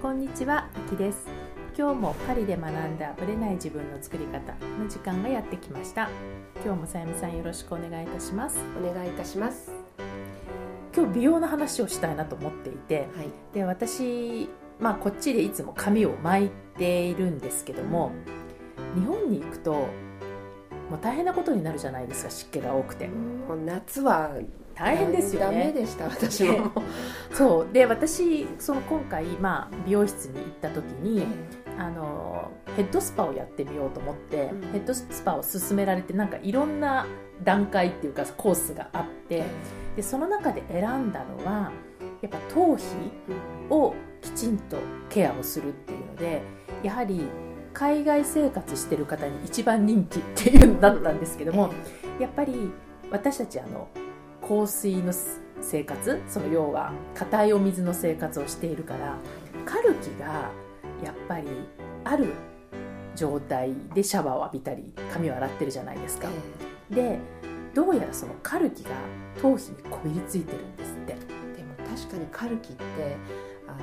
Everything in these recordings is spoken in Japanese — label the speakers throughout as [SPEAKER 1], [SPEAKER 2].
[SPEAKER 1] こんにちは、あきです。今日もパリで学んだブレない自分の作り方の時間がやってきました。今日もさゆみさんよろしくお願いいたします。
[SPEAKER 2] お願いいたします。
[SPEAKER 1] 今日美容の話をしたいなと思っていて
[SPEAKER 2] はい。
[SPEAKER 1] で私まあこっちでいつも髪を巻いているんですけども日本に行くともう大変なことになるじゃないですか湿気が多くて。
[SPEAKER 2] もう夏は
[SPEAKER 1] 大変ですよ
[SPEAKER 2] ダメ
[SPEAKER 1] ね
[SPEAKER 2] でした私も
[SPEAKER 1] そう。で私その今回、まあ、美容室に行った時にあのヘッドスパをやってみようと思って、
[SPEAKER 2] うん。
[SPEAKER 1] ヘッドスパを勧められてなんかいろんな段階っていうかコースがあってでその中で選んだのはやっぱ頭皮をきちんとケアをするっていうのでやはり海外生活してる方に一番人気っていうのだったんですけども、やっぱり私たちあの香水の生活その要は硬いお水の生活をしているからカルキがやっぱりある状態でシャワーを浴びたり髪を洗ってるじゃないですか、でどうやらそのカルキが頭皮にこびりついてるんですって。
[SPEAKER 2] でも確かにカルキってあの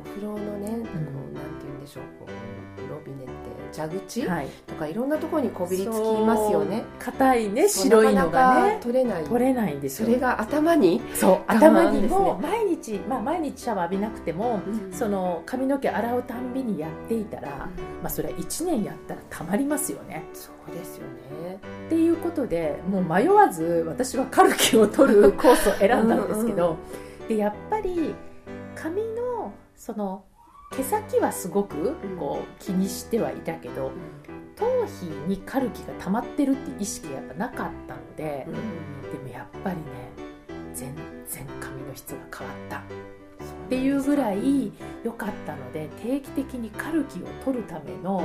[SPEAKER 2] お風呂のね、こうなんて言うんでしょうこうロビネって蛇口、
[SPEAKER 1] はい。
[SPEAKER 2] とかいろんなところにこびりつきますよね。
[SPEAKER 1] 硬いね白いのがね。
[SPEAKER 2] か取れない。
[SPEAKER 1] 取れないんですよ。
[SPEAKER 2] それが頭に、
[SPEAKER 1] そう頭にも毎日、まあ、毎日シャワー浴びなくても、その髪の毛洗うたんびにやっていたら、まあ、それは1年やったらたまりますよね。
[SPEAKER 2] そうですよね。
[SPEAKER 1] っていうことでもう迷わず私はカルキを取るコースを選んだんですけどでやっぱり髪のその毛先はすごくこう気にしてはいたけど頭皮にカルキが溜まってるっていう意識がやっぱなかったのででもやっぱりね全然髪の質が変わった。っていうぐらい良かったので定期的にカルキを取るための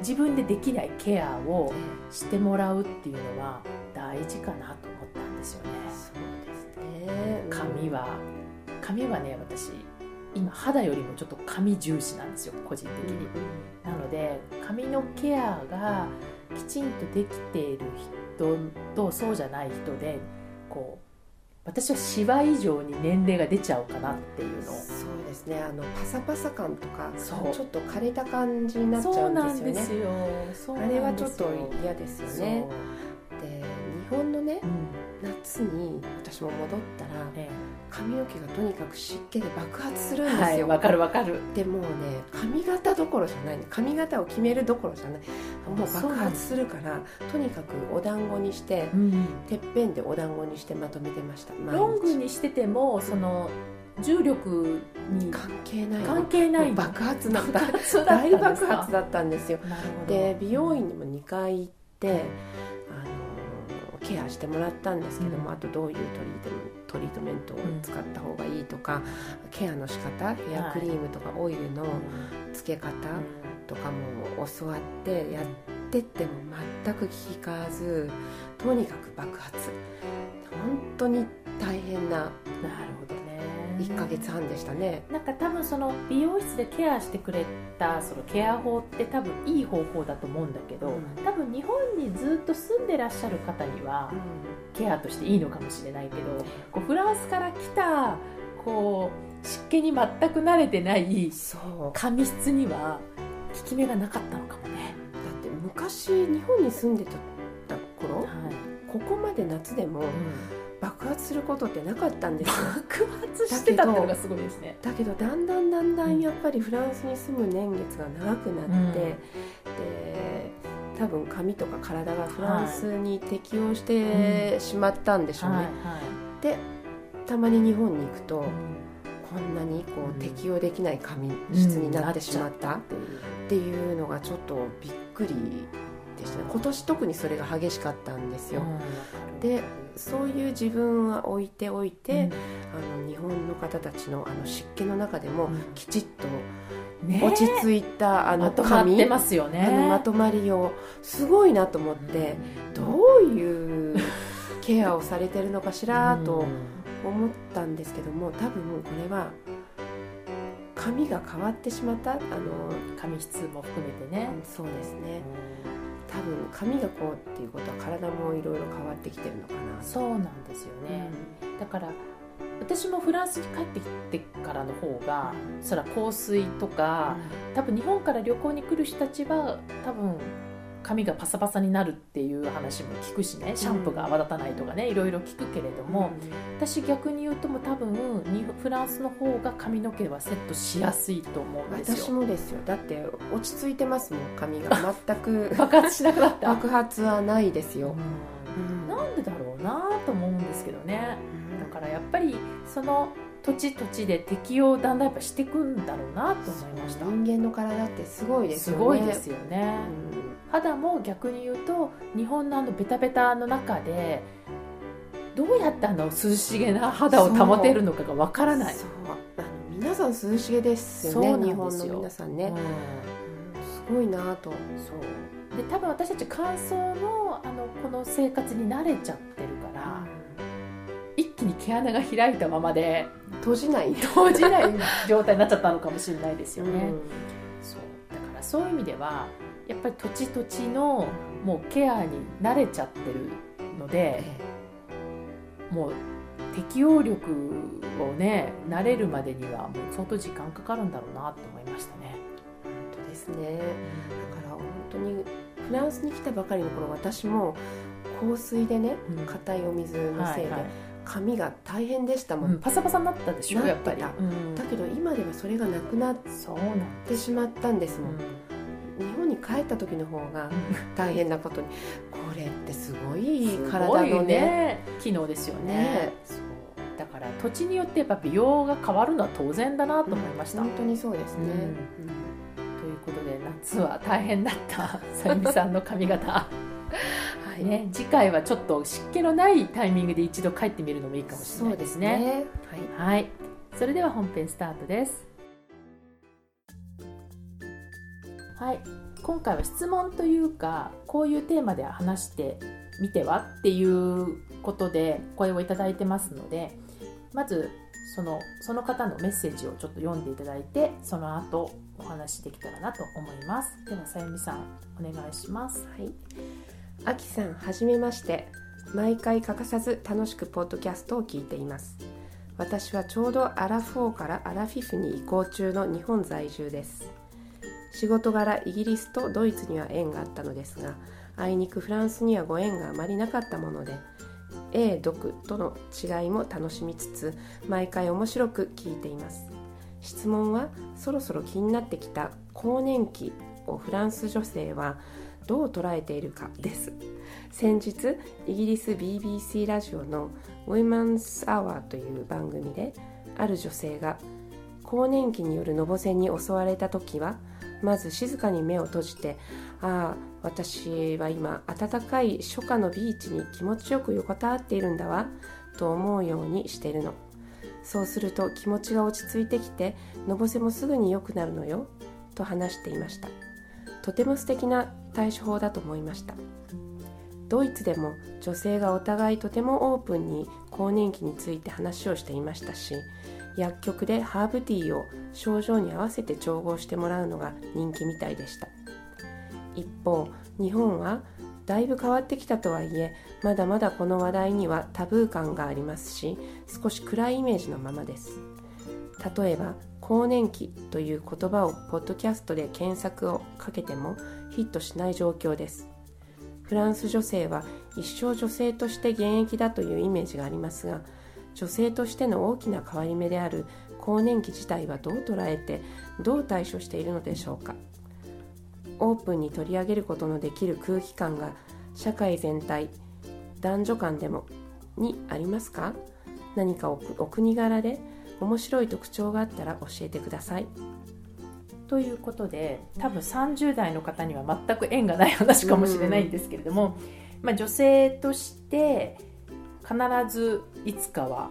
[SPEAKER 1] 自分でできないケアをしてもらうっていうのは大事かなと思ったんですよね。
[SPEAKER 2] そうですね。
[SPEAKER 1] 髪は。髪はね私今肌よりもちょっと髪重視なんですよ個人的に。なので髪のケアがきちんとできている人とそうじゃない人でこう私はシワ以上に年齢が出ちゃうかなっていうのを。
[SPEAKER 2] そうですね。あのパサパサ感とかちょっと枯れた感じになっちゃうんですよね。
[SPEAKER 1] よそう
[SPEAKER 2] あ
[SPEAKER 1] なんですよ。
[SPEAKER 2] れはちょっと嫌ですよね。で日本のね
[SPEAKER 1] そう、うん。
[SPEAKER 2] 夏に私も戻ったら
[SPEAKER 1] え
[SPEAKER 2] 髪の毛がとにかく湿気で爆発するん
[SPEAKER 1] え
[SPEAKER 2] ですよ、
[SPEAKER 1] はいわかるわかる。
[SPEAKER 2] でもうね髪型どころじゃない。ね髪型を決めるどころじゃない。もう爆発するからとにかくお団子にして
[SPEAKER 1] うん。
[SPEAKER 2] てっぺんでお団子にしてまとめてました。
[SPEAKER 1] ロングにしててもその重力に
[SPEAKER 2] 関係ない。
[SPEAKER 1] 関係ない。
[SPEAKER 2] 爆発な
[SPEAKER 1] 爆発だったん
[SPEAKER 2] 大爆発だったんですよ。で美容院にも2回行ってあのケアしてもらったんですけども、
[SPEAKER 1] うん。
[SPEAKER 2] あとどういうトリートメトリートメントを使った方がいいとか、ケアの仕方ヘアクリームとかオイルのつけ方とかも教わってやってっても全く聞かずとにかく爆発。本当に大変な
[SPEAKER 1] なるほど。ね
[SPEAKER 2] 1ヶ月半でしたね。
[SPEAKER 1] なんか多分その美容室でケアしてくれたそのケア法って多分いい方法だと思うんだけど、
[SPEAKER 2] うん。
[SPEAKER 1] 多分日本にずっと住んでらっしゃる方にはケアとしていいのかもしれないけどこうフランスから来たこう湿気に全く慣れてない髪質には効き目がなかったのかもね。
[SPEAKER 2] って昔日本に住んでた頃
[SPEAKER 1] はい。
[SPEAKER 2] ここまで夏でも爆発することってなかったんですよ。
[SPEAKER 1] 爆発してたってのがすごいですね。
[SPEAKER 2] だけどだんだんだんだんやっぱりフランスに住む年月が長くなって、
[SPEAKER 1] うん。
[SPEAKER 2] で多分髪とか体がフランスに適応してしまったんでしょうね、
[SPEAKER 1] はいはい。
[SPEAKER 2] でたまに日本に行くと、
[SPEAKER 1] うん。
[SPEAKER 2] こんなにこ
[SPEAKER 1] うん
[SPEAKER 2] う適応できない髪質になってしまったっ
[SPEAKER 1] っていう。
[SPEAKER 2] ていうのがちょっとびっくりでしたね今年特にそれが激しかったんですよ、でそういう自分は置いておいて、あの日本の方たちのあの湿気の中でも
[SPEAKER 1] うん。
[SPEAKER 2] きちっと
[SPEAKER 1] ね
[SPEAKER 2] 落ち着いたあの
[SPEAKER 1] まとまっ
[SPEAKER 2] 髪、
[SPEAKER 1] てますよね。
[SPEAKER 2] あのまとまりをすごいなと思って、どういうケアをされてるのかしらと思ったんですけども多分これは髪が変わってしまったあの、
[SPEAKER 1] 髪質も含めてね。
[SPEAKER 2] そうですね多分髪がこうっていうことは体もいろいろ変わってきてるのかな。
[SPEAKER 1] そうなんですよね。だから私もフランスに帰ってきてからの方がそら香水とか多分日本から旅行に来る人たちは多分髪がパサパサになるっていう話も聞くしね。シャンプーが泡立たないとかねいろいろ聞くけれども、私逆に言うとも多分にフランスの方が髪の毛はセットしやすいと思うんですよ。
[SPEAKER 2] 私もですよ。だって落ち着いてますもん髪が。全く。
[SPEAKER 1] 爆発しなくなった、
[SPEAKER 2] 爆発はないですよ、
[SPEAKER 1] うん。なんでだろうなと思うんですけどね。だからやっぱりその土地土地で適応をだんだんやっぱしていくんだろうなと思いました。
[SPEAKER 2] 人間の体ってすごいですよね。
[SPEAKER 1] すごいですよね、
[SPEAKER 2] うん。
[SPEAKER 1] 肌も逆に言うと日本のあのベタベタの中でどうやってあの涼しげな肌を保てるのかがわからない。
[SPEAKER 2] そう。あの皆さん涼しげですよね日本の皆さんね、
[SPEAKER 1] うん。
[SPEAKER 2] うん。すごいなと。
[SPEAKER 1] そう。で多分私たち乾燥のあのこの生活に慣れちゃってる気に毛穴が開いたままで
[SPEAKER 2] 閉じない。
[SPEAKER 1] 閉じない状態になっちゃったのかもしれないですよね、
[SPEAKER 2] うん。
[SPEAKER 1] そう。だからそういう意味ではやっぱり土地土地のもうケアに慣れちゃってるのでもう適応力をね慣れるまでにはもう相当時間かかるんだろうなと思いましたね。
[SPEAKER 2] 本当ですね。だから本当にフランスに来たばかりの頃私も香水でね
[SPEAKER 1] うん。
[SPEAKER 2] 硬いお水のせいで
[SPEAKER 1] はいはい
[SPEAKER 2] 髪が大変でしたもん、
[SPEAKER 1] うん。パサパサになったでしょ
[SPEAKER 2] な
[SPEAKER 1] や
[SPEAKER 2] っ
[SPEAKER 1] ぱり。うん。
[SPEAKER 2] だけど今ではそれがなくなっ
[SPEAKER 1] そうなん
[SPEAKER 2] てしまったんですもん、
[SPEAKER 1] うん
[SPEAKER 2] 日本に帰った時の方が大変なことに。これってすごい
[SPEAKER 1] す
[SPEAKER 2] 体のね。
[SPEAKER 1] ね。機能ですよね。
[SPEAKER 2] ね。
[SPEAKER 1] だから土地によってやっぱ美容が変わるのは当然だなと思いました。
[SPEAKER 2] 本当にそうですね、
[SPEAKER 1] ということで夏は大変だった。さゆみさんの髪型、
[SPEAKER 2] はい
[SPEAKER 1] ね、次回はちょっと湿気のないタイミングで一度帰ってみるのもいいかもしれないですね。
[SPEAKER 2] すね。はい
[SPEAKER 1] はい、それでは本編スタートです。はい、今回は質問というかこういうテーマで話してみてはっていうことで声をいただいてますのでまずそのその方のメッセージをちょっと読んでいただいてその後お話しできたらなと思います。ではさゆみさんお願いします。
[SPEAKER 2] はい。あきさん、はじめまして。毎回欠かさず楽しくポッドキャストを聞いています。私はちょうどアラフォーからアラフィフに移行中の日本在住です。仕事柄イギリスとドイツには縁があったのですが、あいにくフランスにはご縁があまりなかったもので、英読との違いも楽しみつつ、毎回面白く聞いています。質問はそろそろ気になってきた更年期をフランス女性はどう捉えているかです。先日イギリス BBC ラジオの「Women's Hour」という番組である女性が更年期によるのぼせに襲われた時はまず静かに目を閉じて「ああ私は今暖かい初夏のビーチに気持ちよく横たわっているんだわ」と思うようにしているの。そうすると気持ちが落ち着いてきてのぼせもすぐに良くなるのよと話していました。とても素敵な対処法だと思いました。ドイツでも女性がお互いとてもオープンに更年期について話をしていましたし薬局でハーブティーを症状に合わせて調合してもらうのが人気みたいでした。一方日本はだいぶ変わってきたとはいえまだまだこの話題にはタブー感がありますし少し暗いイメージのままです。例えば更年期という言葉をポッドキャストで検索をかけてもヒットしない状況です。フランス女性は一生女性として現役だというイメージがありますが女性としての大きな変わり目である更年期自体はどう捉えてどう対処しているのでしょうか。オープンに取り上げることのできる空気感が社会全体男女間でもにありますか？何かおお国柄で面白い特徴があったら教えてください。
[SPEAKER 1] ということで多分30代の方には全く縁がない話かもしれないんですけれども、まあ、女性として必ずいつかは、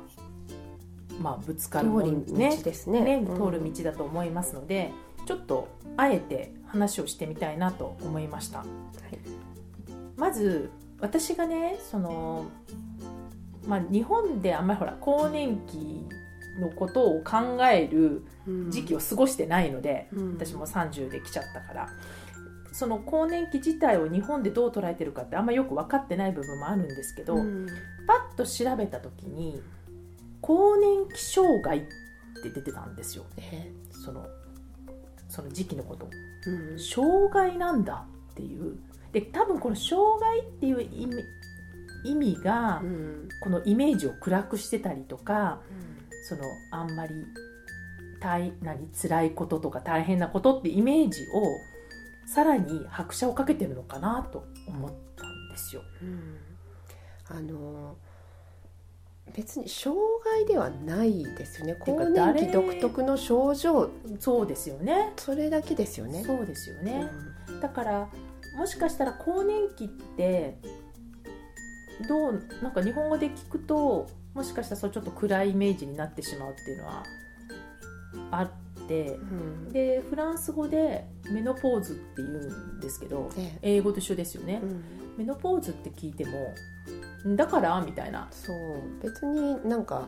[SPEAKER 1] まあ、ぶつかるね。
[SPEAKER 2] 道ですね。
[SPEAKER 1] ね
[SPEAKER 2] うん。
[SPEAKER 1] 通る道だと思いますので、ちょっとあえて話をしてみたいなと思いました。まず私がねその、まあ、日本であんまりほら更年期のことを考える時期を過ごしてないので、
[SPEAKER 2] うん。
[SPEAKER 1] 私も30で来ちゃったから。その更年期自体を日本でどう捉えてるかってあんまよく分かってない部分もあるんですけど、
[SPEAKER 2] うん。
[SPEAKER 1] パッと調べた時に更年期障害って出てたんですよ。
[SPEAKER 2] え？
[SPEAKER 1] そのその時期のこと。
[SPEAKER 2] うん。
[SPEAKER 1] 障害なんだっていう。で多分この障害っていう意味意味が
[SPEAKER 2] うん。
[SPEAKER 1] このイメージを暗くしてたりとかそのあんまり大何辛いこととか大変なことってイメージをさらに拍車をかけてるのかなと思ったんですよ。
[SPEAKER 2] うんあの別に障害ではないですよね更年期独特の症状
[SPEAKER 1] そうですよね。
[SPEAKER 2] それだけですよね。
[SPEAKER 1] そうですよ
[SPEAKER 2] う
[SPEAKER 1] ね。
[SPEAKER 2] ん
[SPEAKER 1] だからもしかしたら更年期ってどうなんか日本語で聞くともしかしたらそうちょっと暗いイメージになってしまうっていうのはあって
[SPEAKER 2] うん。
[SPEAKER 1] でフランス語でメノポーズって言うんですけど
[SPEAKER 2] え
[SPEAKER 1] 英語と一緒ですよね。
[SPEAKER 2] え、うん。
[SPEAKER 1] メノポーズって聞いてもだから？みたいな。
[SPEAKER 2] そう。別になんか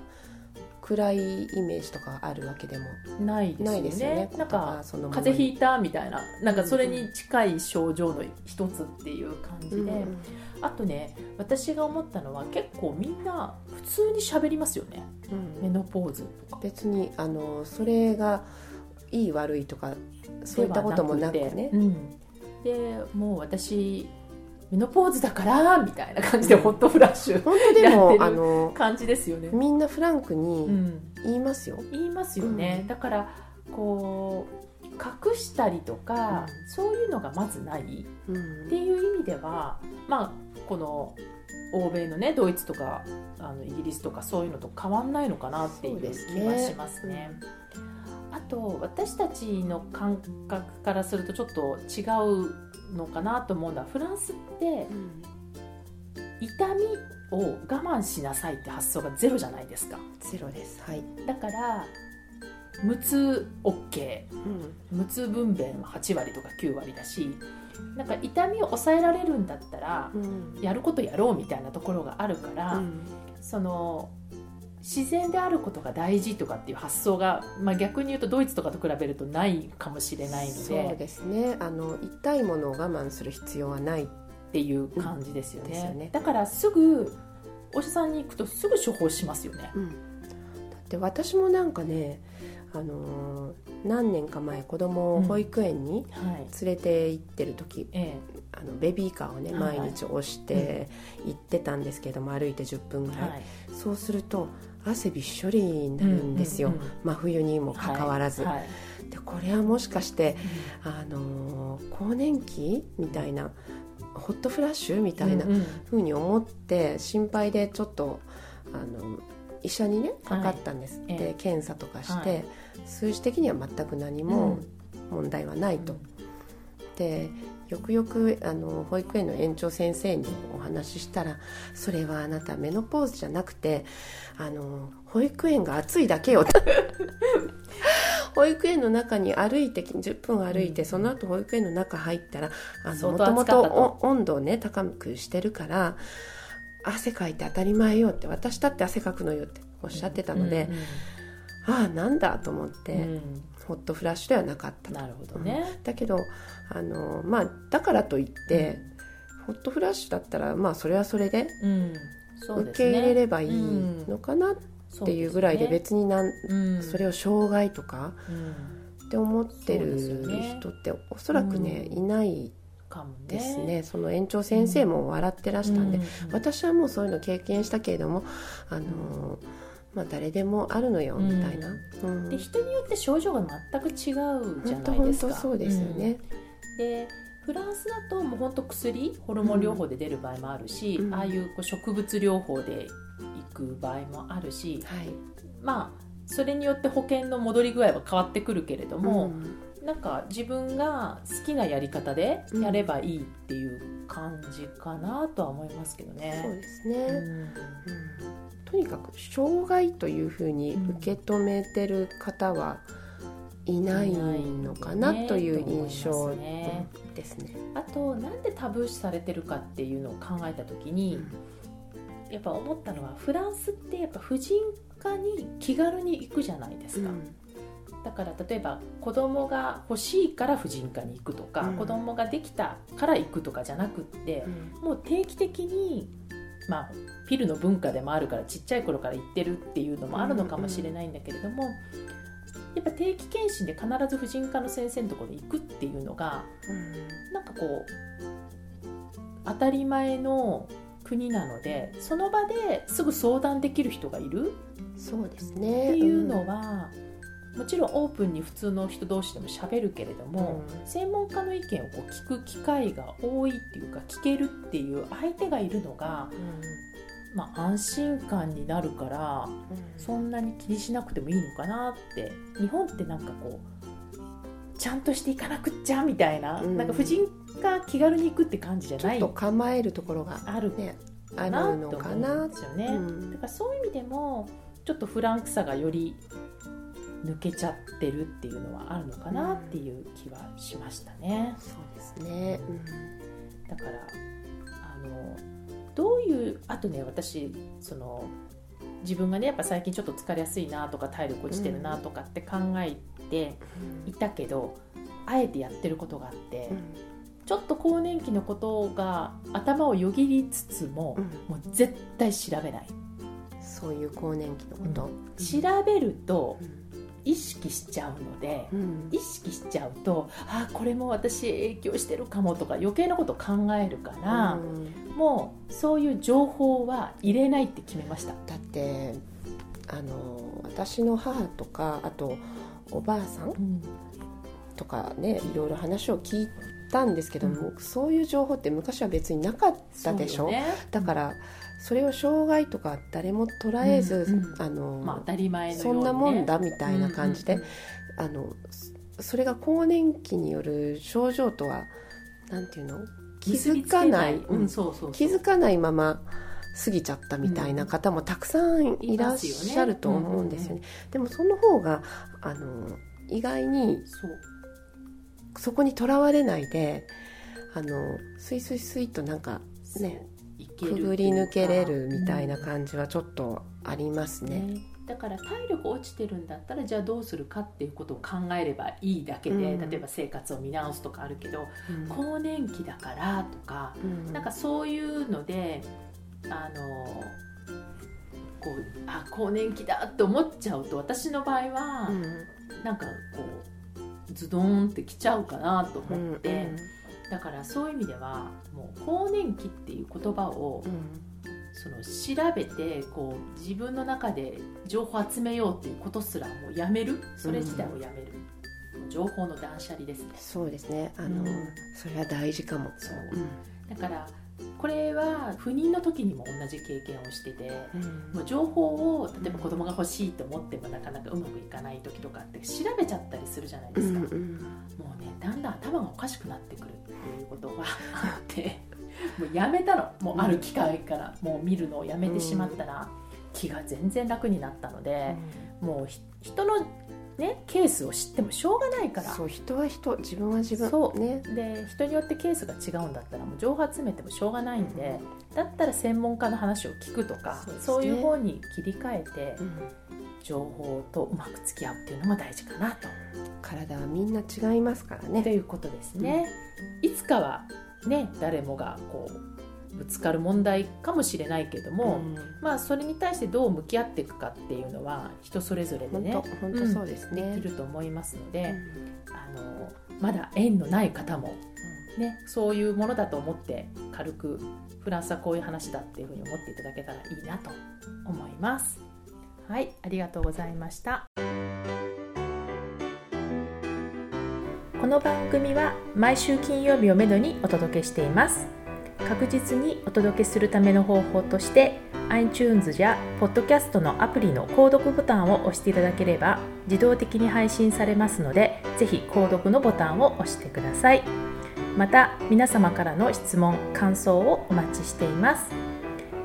[SPEAKER 2] 暗いイメージとかあるわけでも。
[SPEAKER 1] ないですよね。
[SPEAKER 2] ないですよね。
[SPEAKER 1] なんか
[SPEAKER 2] その
[SPEAKER 1] 風邪ひいたみたいな。なんかそれに近い症状の一つっていう感じで、
[SPEAKER 2] うんうん
[SPEAKER 1] あとね私が思ったのは結構みんな普通に喋りますよね。
[SPEAKER 2] うん
[SPEAKER 1] メノポーズとか。
[SPEAKER 2] 別にあのそれがいい悪いとかそういったこともなくね。
[SPEAKER 1] でうん、でもう私メノポーズだからみたいな感じでホットフラッシュ
[SPEAKER 2] 本当でもあの
[SPEAKER 1] 感じですよね、
[SPEAKER 2] みんなフランク
[SPEAKER 1] う
[SPEAKER 2] に
[SPEAKER 1] ん、
[SPEAKER 2] 言いますよ、
[SPEAKER 1] 言いますよね、
[SPEAKER 2] うん。
[SPEAKER 1] だからこう隠したりとか、
[SPEAKER 2] うん
[SPEAKER 1] そういうのがまずない。っ
[SPEAKER 2] うん
[SPEAKER 1] ていう意味ではまあこの欧米のねドイツとかあのイギリスとかそういうのと変わんないのかなっていう気はしますね。あと私たちの感覚からするとちょっと違うのかなと思うのはフランスって
[SPEAKER 2] うん
[SPEAKER 1] 痛みを我慢しなさいって発想がゼロじゃないですか。
[SPEAKER 2] ゼロです。はい、
[SPEAKER 1] だから無痛 OK
[SPEAKER 2] うん。
[SPEAKER 1] 無痛分娩は8割とか9割だしなんか痛みを抑えられるんだったら
[SPEAKER 2] うん。
[SPEAKER 1] やることやろうみたいなところがあるから、
[SPEAKER 2] うん。
[SPEAKER 1] その自然であることが大事とかっていう発想が、まあ、逆に言うとドイツとかと比べるとないかもしれないの
[SPEAKER 2] そう
[SPEAKER 1] で
[SPEAKER 2] ですね。あの痛いものを我慢する必要はない
[SPEAKER 1] っていう感じですよね,、
[SPEAKER 2] ですよね。
[SPEAKER 1] だからすぐお医者さんに行くとすぐ処方しますよね。
[SPEAKER 2] うん、だって私もなんかね、あのー何年か前子供を保育園に
[SPEAKER 1] はい。
[SPEAKER 2] 連れて行ってる時、
[SPEAKER 1] え
[SPEAKER 2] あのベビーカーをね
[SPEAKER 1] はいはい。
[SPEAKER 2] 毎日押して行ってたんですけども歩いて10分ぐらい、
[SPEAKER 1] えはい、
[SPEAKER 2] そうすると汗びっしょりになるんですよ、
[SPEAKER 1] うんうんうん。
[SPEAKER 2] 真冬にもかかわらず、
[SPEAKER 1] はいはい。
[SPEAKER 2] でこれはもしかして、あのー更年期みたいなホットフラッシュみたいな
[SPEAKER 1] うんうん。
[SPEAKER 2] ふうに思って心配でちょっとあの医者にね
[SPEAKER 1] はい。
[SPEAKER 2] かかったんです、
[SPEAKER 1] ええ。
[SPEAKER 2] で検査とかして、
[SPEAKER 1] はい。
[SPEAKER 2] 数字的には全く何も問題はないと。でよくよくあの保育園の園長先生にお話ししたら「それはあなたメノポーズじゃなくてあの保育園が暑いだけよ」保育園の中に歩いて10分歩いて、
[SPEAKER 1] うん。
[SPEAKER 2] その後保育園の中入ったらあの
[SPEAKER 1] 相
[SPEAKER 2] もとも
[SPEAKER 1] と
[SPEAKER 2] 温度をね高くしてるから汗かいて当たり前よって私だって汗かくのよっておっしゃってたので、ああなんだと思って、
[SPEAKER 1] うん。うん
[SPEAKER 2] ホットフラッシュではなかったと。
[SPEAKER 1] なるほどね。
[SPEAKER 2] だけどあの、まあ、だからといって、ホットフラッシュだったらまあそれはそれで受け入れればいいのかなっていうぐらいで別になん
[SPEAKER 1] うん。
[SPEAKER 2] それを障害とか
[SPEAKER 1] うん。
[SPEAKER 2] って思ってる人っておそらくね、
[SPEAKER 1] うん。
[SPEAKER 2] いないですね。その園長先生も笑ってらしたんで、
[SPEAKER 1] うん。
[SPEAKER 2] 私はもうそういうの経験したけれどもあの、まあ、誰でもあるのよみたいな。うん。
[SPEAKER 1] で人によって症状が全く違うじゃないですか。
[SPEAKER 2] 本当そうですよね。
[SPEAKER 1] うんでフランスだともう本当薬ホルモン療法で出る場合もあるし、
[SPEAKER 2] うん。
[SPEAKER 1] ああいうこう植物療法で行く場合もあるし
[SPEAKER 2] はい。
[SPEAKER 1] まあそれによって保険の戻り具合は変わってくるけれども、
[SPEAKER 2] ん。
[SPEAKER 1] なんか自分が好きなやり方でやればいいっていう感じかなとは思いますけど
[SPEAKER 2] そう
[SPEAKER 1] ね。
[SPEAKER 2] ですね、
[SPEAKER 1] うん。
[SPEAKER 2] うん。とにかく障害というふうに受け止めてる方はいないのかなという印象ですね。
[SPEAKER 1] あとなんでタブー視されてるかっていうのを考えた時に、やっぱ思ったのはフランスってやっぱ婦人科に気軽に行くじゃないですか、だから例えば子供が欲しいから婦人科に行くとか、
[SPEAKER 2] うん。
[SPEAKER 1] 子供ができたから行くとかじゃなくって、もう定期的にまあピルの文化でもあるからちっちゃい頃から言ってるっていうのもあるのかもしれないんだけれども、やっぱ定期検診で必ず婦人科の先生のところに行くっていうのがなんかこう当たり前の国なのでその場ですぐ相談できる人がいる
[SPEAKER 2] そうです
[SPEAKER 1] っ
[SPEAKER 2] ね
[SPEAKER 1] ていうのは、もちろんオープンに普通の人同士でも喋るけれども、
[SPEAKER 2] うん。
[SPEAKER 1] 専門家の意見をこう聞く機会が多いっていうか聞けるっていう相手がいるのが、まあ、安心感になるからそんなに気にしなくてもいいのかなって。日本ってなんかこうちゃんとしていかなくっちゃみたいな,、
[SPEAKER 2] うん。
[SPEAKER 1] なんか婦人科気軽に行くって感じじゃない。
[SPEAKER 2] ちょっと構えるところが
[SPEAKER 1] ある
[SPEAKER 2] ねあるのかなん
[SPEAKER 1] ですよね。
[SPEAKER 2] うん
[SPEAKER 1] だからそういう意味でもちょっとフランクさがより抜けちゃってるっていうのはあるのかなっていう気はしましたね。
[SPEAKER 2] そうですね、
[SPEAKER 1] だからあのどういうあとね私その自分がねやっぱ最近ちょっと疲れやすいなとか体力落ちてるなとかって考えていたけど、あえてやってることがあって、ちょっと更年期のことが頭をよぎりつつも、もう絶対調べない。
[SPEAKER 2] そういう更年期のこと、
[SPEAKER 1] 調べると意識しちゃうので、
[SPEAKER 2] うん。
[SPEAKER 1] 意識しちゃうとあこれも私影響してるかもとか余計なこと考えるから、もうそういう情報は入れないって決めました。
[SPEAKER 2] だってあの私の母とかあとおばあさんとかねいろいろ話を聞いたんですけども、
[SPEAKER 1] う
[SPEAKER 2] そういう情報って昔は別になかったでしょ、
[SPEAKER 1] ね。
[SPEAKER 2] だからそれを障害とか誰も捉えず、
[SPEAKER 1] うんうん。
[SPEAKER 2] あの、
[SPEAKER 1] まあ、当たり前のように、ね、
[SPEAKER 2] そんなもんだみたいな感じで、
[SPEAKER 1] うんうん。
[SPEAKER 2] あのそそれが更年期による症状とはなんていうの？気づかない、気づかないまま過ぎちゃったみたいな方もたくさんいらっしゃると思うんですよね。でもその方があの意外に
[SPEAKER 1] そ
[SPEAKER 2] こにとらわれないであのスイスイスイとなんかねくぐり抜けれるみたいな
[SPEAKER 1] じ
[SPEAKER 2] 感じはちょっとありますね。
[SPEAKER 1] ね。だから体力落ちてるんだったらじゃあどうするかっていうことを考えればいいだけで、
[SPEAKER 2] うん。
[SPEAKER 1] 例えば生活を見直すとかあるけど
[SPEAKER 2] うん。
[SPEAKER 1] 更年期だからとか
[SPEAKER 2] うん。
[SPEAKER 1] なんかそういうのであのこうあ更年期だって思っちゃうと私の場合は、
[SPEAKER 2] うん。
[SPEAKER 1] なんかこうズドーンってきちゃうかなと思って、
[SPEAKER 2] うん
[SPEAKER 1] だからそういう意味ではもう更年期っていう言葉をその調べてこう自分の中で情報を集めようっていうことすらもうやめる。それ自体をやめる、もう情報の断捨離ですね。
[SPEAKER 2] そうですね。あの、
[SPEAKER 1] うん。
[SPEAKER 2] それは大事かも。
[SPEAKER 1] そう。だからこれは不妊の時にも同じ経験をしてて
[SPEAKER 2] うん。
[SPEAKER 1] もう情報を例えば子供が欲しいと思ってもなかなかうまくいかない時とかって調べちゃったりするじゃないですか、
[SPEAKER 2] うんうん
[SPEAKER 1] だんだん頭がおかしくなってくるっていうことが あってもうやめたの。もうある機会から。もう見るのをやめてしまったら気が全然楽になったので、もうひ人のねケースを知ってもしょうがないから。
[SPEAKER 2] そう人は人。自分は自分。
[SPEAKER 1] そう。
[SPEAKER 2] ね。
[SPEAKER 1] で人によってケースが違うんだったらもう情報集めてもしょうがないんで、だったら専門家の話を聞くとか
[SPEAKER 2] そうね。
[SPEAKER 1] そういう方に切り替えて
[SPEAKER 2] うん
[SPEAKER 1] 情報とうまく付き合うっていうのも大事かなと。
[SPEAKER 2] 体はみんな違いますから
[SPEAKER 1] と
[SPEAKER 2] ね。
[SPEAKER 1] いうことですね。いつかはね誰もがこうぶつかる問題かもしれないけども、
[SPEAKER 2] ん
[SPEAKER 1] まあそれに対してどう向き合っていくかっていうのは人それぞれで
[SPEAKER 2] 本
[SPEAKER 1] ね
[SPEAKER 2] 当本当そうですね。
[SPEAKER 1] できると思いますので、
[SPEAKER 2] うん
[SPEAKER 1] あのまだ縁のない方も、ね、そういうものだと思って軽くフランスはこういう話だっていうふうに思っていただけたらいいなと思います。はい、ありがとうございました。この番組は毎週金曜日をめどにお届けしています。確実にお届けするための方法として iTunes や Podcast のアプリの購読ボタンを押していただければ自動的に配信されますのでぜひ購読のボタンを押してくださいまた皆様からの質問感想をお待ちしています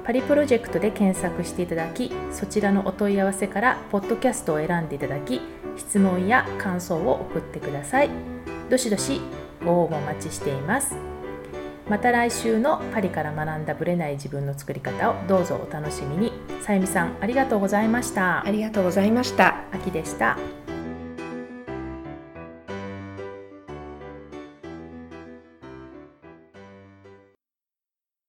[SPEAKER 1] パリプロジェクトで検索していただきそちらのお問い合わせからポッドキャストを選んでいただき質問や感想を送ってください。どしどしご応募お待ちしています。また来週のパリから学んだブレない自分の作り方をどうぞお楽しみに。さゆみさんありがとうございました。
[SPEAKER 2] ありがとうございました。
[SPEAKER 1] 秋でした